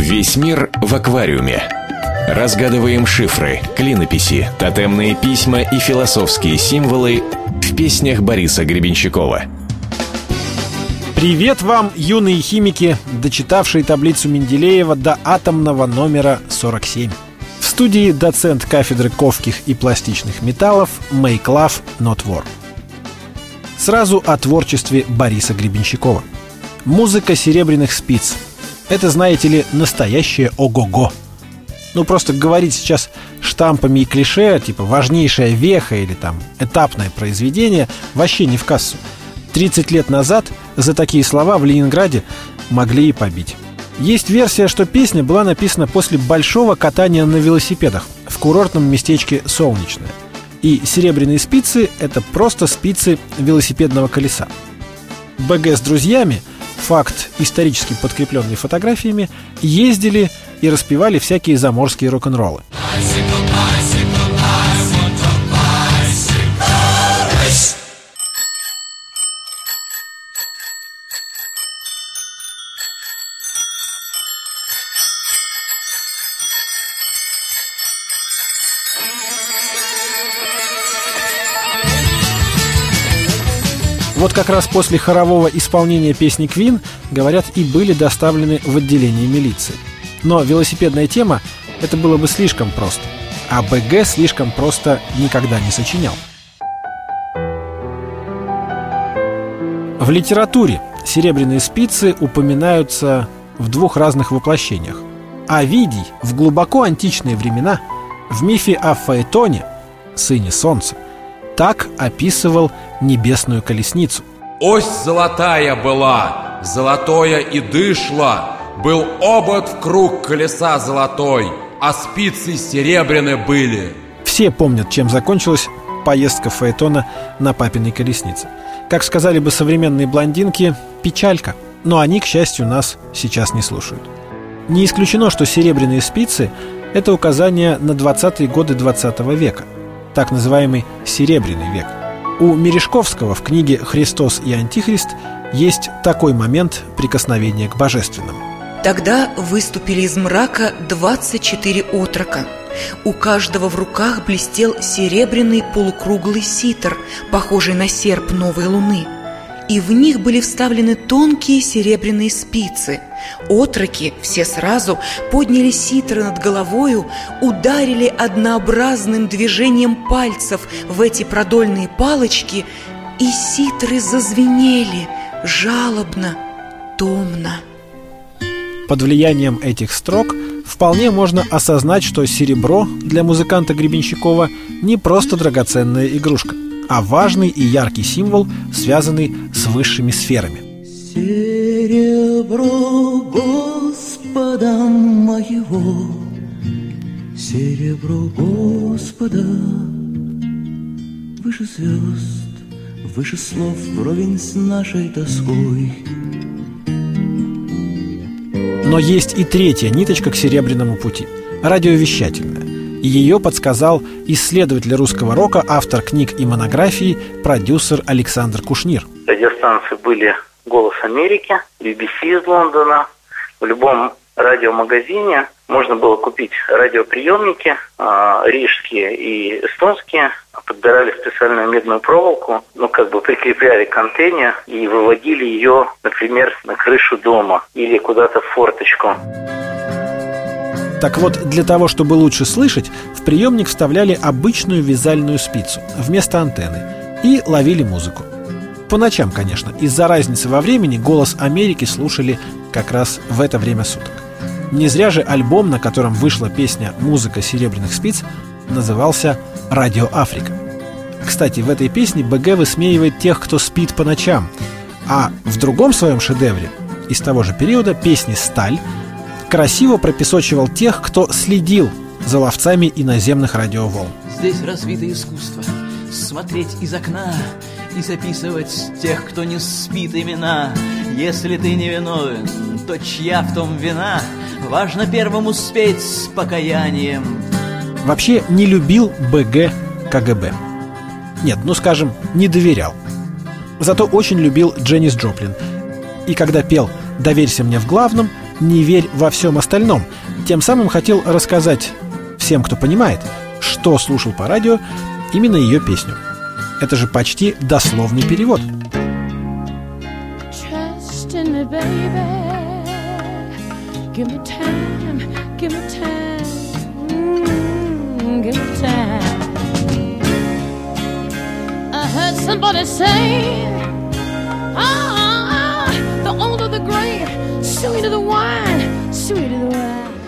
Весь мир в аквариуме. Разгадываем шифры, клинописи, тотемные письма и философские символы в песнях Бориса Гребенщикова. Привет вам, юные химики, дочитавшие таблицу Менделеева до атомного номера 47. В студии доцент кафедры ковких и пластичных металлов Make Love Not War. Сразу о творчестве Бориса Гребенщикова. Музыка серебряных спиц. Это, знаете ли, настоящее ого-го. Ну, просто говорить сейчас штампами и клише, типа «важнейшая веха» или там «этапное произведение» вообще не в кассу. 30 лет назад за такие слова в Ленинграде могли и побить. Есть версия, что песня была написана после большого катания на велосипедах в курортном местечке Солнечное. И серебряные спицы – это просто спицы велосипедного колеса. БГ с друзьями, факт исторически подкрепленный фотографиями, ездили и распевали всякие заморские рок-н-роллы. Вот как раз после хорового исполнения песни Квин, говорят, и были доставлены в отделение милиции. Но велосипедная тема – это было бы слишком просто. А БГ слишком просто никогда не сочинял. В литературе серебряные спицы упоминаются в двух разных воплощениях. Овидий в глубоко античные времена в мифе о Фаэтоне, сыне солнца, так описывал небесную колесницу. Ось золотая была, золотое и дышло, Был обод в круг колеса золотой, А спицы серебряные были. Все помнят, чем закончилась поездка Фаэтона на папиной колеснице. Как сказали бы современные блондинки, печалька. Но они, к счастью, нас сейчас не слушают. Не исключено, что серебряные спицы – это указание на 20-е годы 20 века – так называемый «серебряный век». У Мережковского в книге «Христос и Антихрист» есть такой момент прикосновения к божественному. Тогда выступили из мрака 24 отрока. У каждого в руках блестел серебряный полукруглый ситр, похожий на серп новой луны – и в них были вставлены тонкие серебряные спицы. Отроки все сразу подняли ситры над головою, ударили однообразным движением пальцев в эти продольные палочки, и ситры зазвенели жалобно, томно. Под влиянием этих строк вполне можно осознать, что серебро для музыканта Гребенщикова не просто драгоценная игрушка – а важный и яркий символ, связанный с высшими сферами. Серебро Господа моего, серебро Господа, выше звезд, выше слов, вровень с нашей тоской. Но есть и третья ниточка к серебряному пути – радиовещательная и ее подсказал исследователь русского рока, автор книг и монографий, продюсер Александр Кушнир. Радиостанции были «Голос Америки», BBC из Лондона. В любом радиомагазине можно было купить радиоприемники, э, рижские и эстонские, подбирали специальную медную проволоку, ну, как бы прикрепляли к антенне и выводили ее, например, на крышу дома или куда-то в форточку. Так вот, для того, чтобы лучше слышать, в приемник вставляли обычную вязальную спицу вместо антенны и ловили музыку. По ночам, конечно, из-за разницы во времени «Голос Америки» слушали как раз в это время суток. Не зря же альбом, на котором вышла песня «Музыка серебряных спиц» назывался «Радио Африка». Кстати, в этой песне БГ высмеивает тех, кто спит по ночам, а в другом своем шедевре из того же периода песни «Сталь» красиво пропесочивал тех, кто следил за ловцами иноземных радиоволн. Здесь развито искусство смотреть из окна и записывать тех, кто не спит имена. Если ты не виновен, то чья в том вина? Важно первым успеть с покаянием. Вообще не любил БГ КГБ. Нет, ну скажем, не доверял. Зато очень любил Дженнис Джоплин. И когда пел «Доверься мне в главном», «Не верь во всем остальном». Тем самым хотел рассказать всем, кто понимает, что слушал по радио, именно ее песню. Это же почти дословный перевод. Trust in me,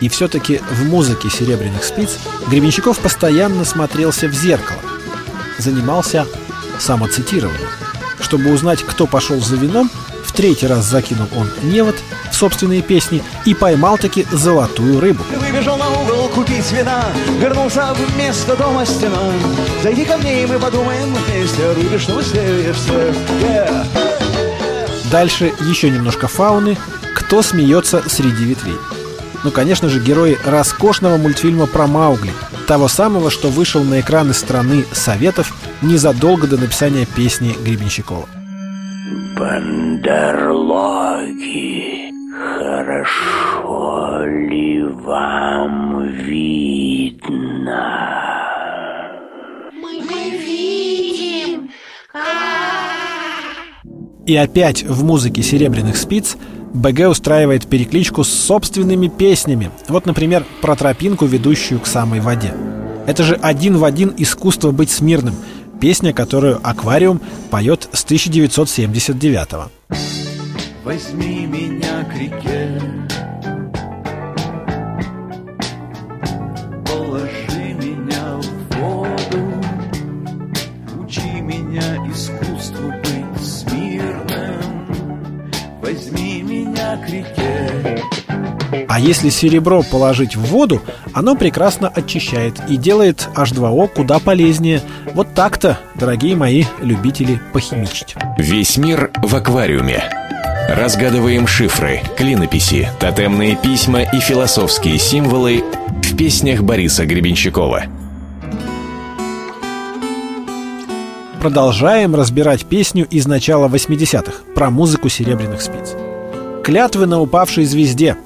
И все-таки в музыке «Серебряных спиц» Гребенщиков постоянно смотрелся в зеркало, занимался самоцитированием. Чтобы узнать, кто пошел за вином, в третий раз закинул он невод в собственные песни и поймал таки золотую рыбу. Выбежал на угол купить вина, вернулся вместо дома стена. Зайди ко мне, и мы подумаем вместе о рыбе, что мы yeah. Дальше еще немножко фауны. Кто смеется среди ветвей? Ну, конечно же, герои роскошного мультфильма про Маугли, того самого, что вышел на экраны страны Советов незадолго до написания песни Гребенщикова. Бандерлоги, хорошо ли вам видно? Мы, мы видим. И опять в музыке «Серебряных спиц» БГ устраивает перекличку с собственными песнями. Вот, например, про тропинку, ведущую к самой воде. Это же один в один искусство быть смирным. Песня, которую «Аквариум» поет с 1979 -го. Возьми меня к реке, меня к реке. А если серебро положить в воду, оно прекрасно очищает и делает H2O куда полезнее. Вот так-то, дорогие мои любители похимичить. Весь мир в аквариуме. Разгадываем шифры, клинописи, тотемные письма и философские символы в песнях Бориса Гребенщикова. Продолжаем разбирать песню из начала 80-х про музыку серебряных спиц. «Клятвы на упавшей звезде»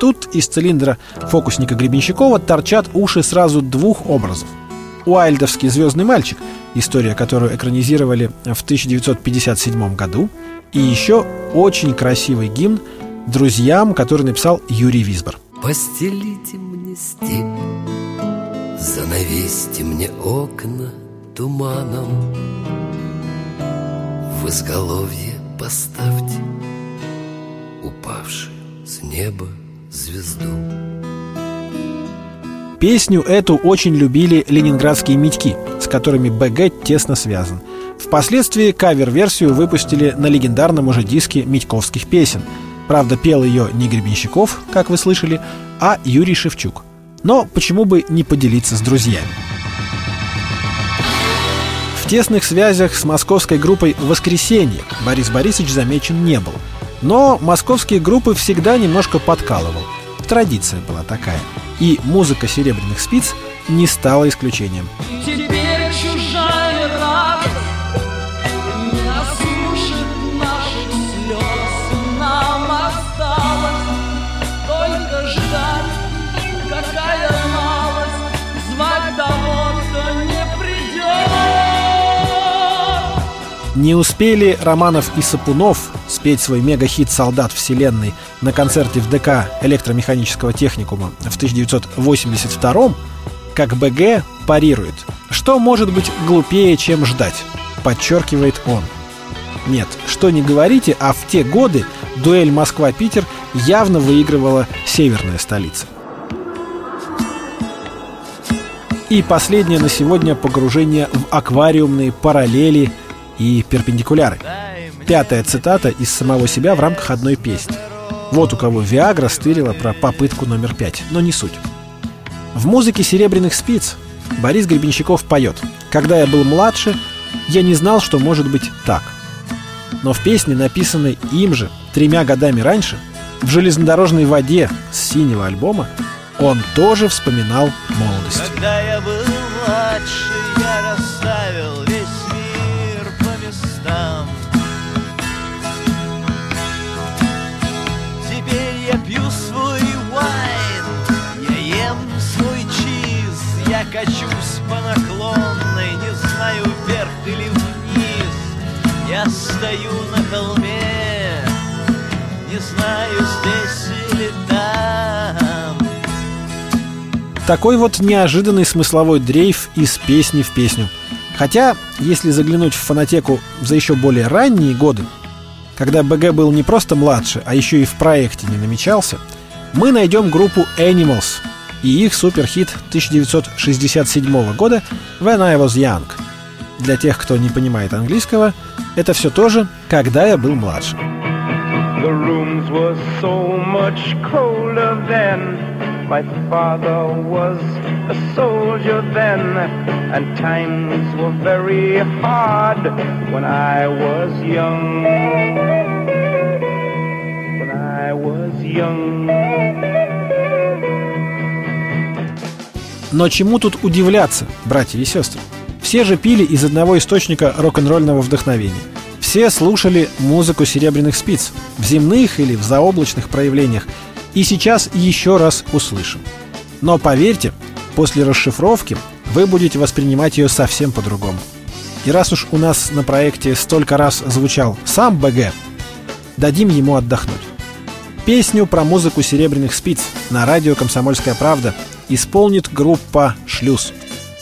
Тут из цилиндра фокусника Гребенщикова торчат уши сразу двух образов. Уайльдовский «Звездный мальчик», история которую экранизировали в 1957 году, и еще очень красивый гимн «Друзьям», который написал Юрий Висбор. Постелите мне степь, занавесьте мне окна туманом, в изголовье поставьте упавший с неба звезду. Песню эту очень любили ленинградские медьки, с которыми БГ тесно связан. Впоследствии кавер-версию выпустили на легендарном уже диске Митьковских песен. Правда, пел ее не Гребенщиков, как вы слышали, а Юрий Шевчук. Но почему бы не поделиться с друзьями? В тесных связях с московской группой «Воскресенье» Борис Борисович замечен не был – но московские группы всегда немножко подкалывал. Традиция была такая. И музыка «Серебряных спиц» не стала исключением. Теперь Не успели Романов и Сапунов спеть свой мега-хит «Солдат Вселенной» на концерте в ДК электромеханического техникума в 1982 как БГ парирует. Что может быть глупее, чем ждать? Подчеркивает он. Нет, что не говорите, а в те годы дуэль Москва-Питер явно выигрывала северная столица. И последнее на сегодня погружение в аквариумные параллели и перпендикуляры. Пятая цитата из самого себя в рамках одной песни. Вот у кого Виагра стырила про попытку номер пять, но не суть. В музыке «Серебряных спиц» Борис Гребенщиков поет «Когда я был младше, я не знал, что может быть так». Но в песне, написанной им же тремя годами раньше, в железнодорожной воде с синего альбома, он тоже вспоминал молодость. Когда я был младше, я расставил Качусь по наклонной, не знаю, вверх или вниз Я стою на холме, не знаю, здесь или там Такой вот неожиданный смысловой дрейф из песни в песню. Хотя, если заглянуть в фонотеку за еще более ранние годы, когда БГ был не просто младше, а еще и в проекте не намечался, мы найдем группу Animals и их суперхит 1967 года «When I Was Young». Для тех, кто не понимает английского, это все то же «Когда я был младше». The rooms were so much colder then. My father was a soldier then, and times were very hard when I was young. When I was young. Но чему тут удивляться, братья и сестры? Все же пили из одного источника рок-н-ролльного вдохновения. Все слушали музыку серебряных спиц в земных или в заоблачных проявлениях. И сейчас еще раз услышим. Но поверьте, после расшифровки вы будете воспринимать ее совсем по-другому. И раз уж у нас на проекте столько раз звучал сам БГ, дадим ему отдохнуть. Песню про музыку серебряных спиц на радио «Комсомольская правда» исполнит группа «Шлюз».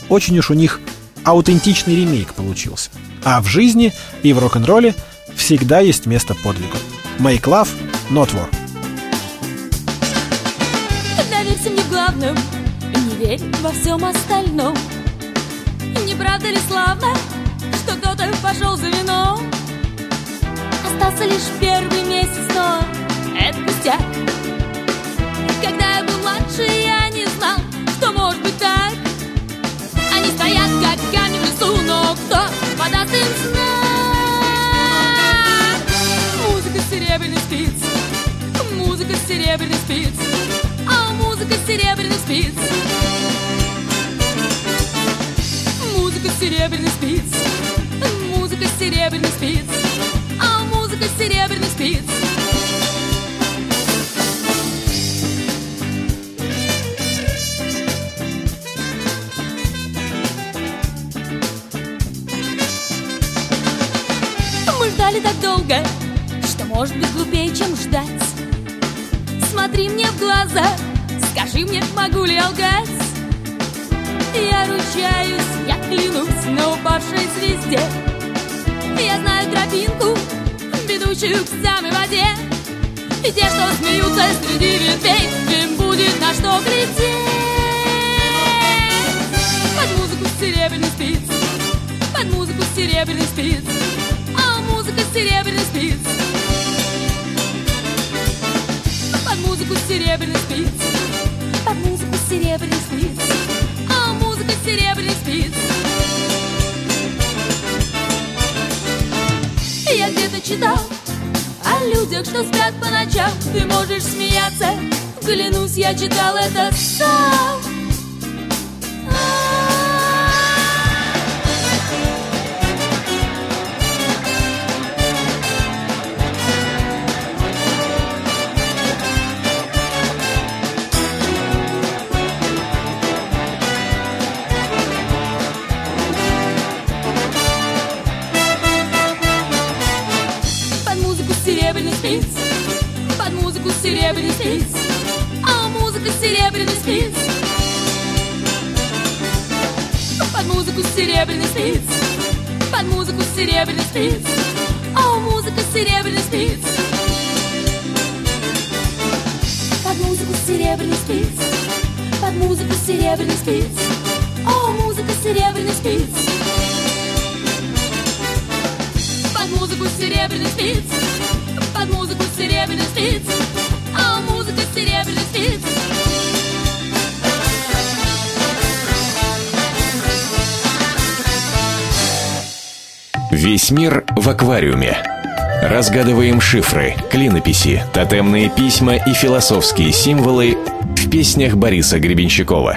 Очень уж у них аутентичный ремейк получился. А в жизни и в рок-н-ролле всегда есть место подвигу. Make love, not war. Доверься мне главным, не верь во всем остальном. Не правда ли славно, что кто-то пошел за вином? Остался лишь первый месяц, но это пустяк. Серебряных спиц, а музыка серебряных спиц. Музыка серебряных спиц, музыка серебряных спиц, а музыка серебряных спиц. Мы ждали так долго, что может быть глупее, чем ждать. Глаза, скажи мне, могу ли я лгать? Я ручаюсь, я клянусь на упавшей звезде. Я знаю тропинку, ведущую к самой воде. И те, что смеются среди ветвей, им будет на что глядеть. Под музыку серебряных спиц, под музыку серебряных спиц, а музыка серебряных спиц. Музыку серебряных спиц, под музыку серебряных спиц, а музыка серебряных спиц. Я где-то читал о людях, что спят по ночам. Ты можешь смеяться, клянусь, я читал это сам. Серебряных спиц, под музыку серебряных спиц, а музыка серебряных спиц. Под музыку серебряных спиц, под музыку серебряных спиц, а музыка серебряных спиц. Под музыку серебряных спиц, под музыку серебряных спиц, а музыка серебряных спиц. Под музыку серебряных спиц серебряных спиц А музыка серебряных спиц Весь мир в аквариуме. Разгадываем шифры, клинописи, тотемные письма и философские символы в песнях Бориса Гребенщикова.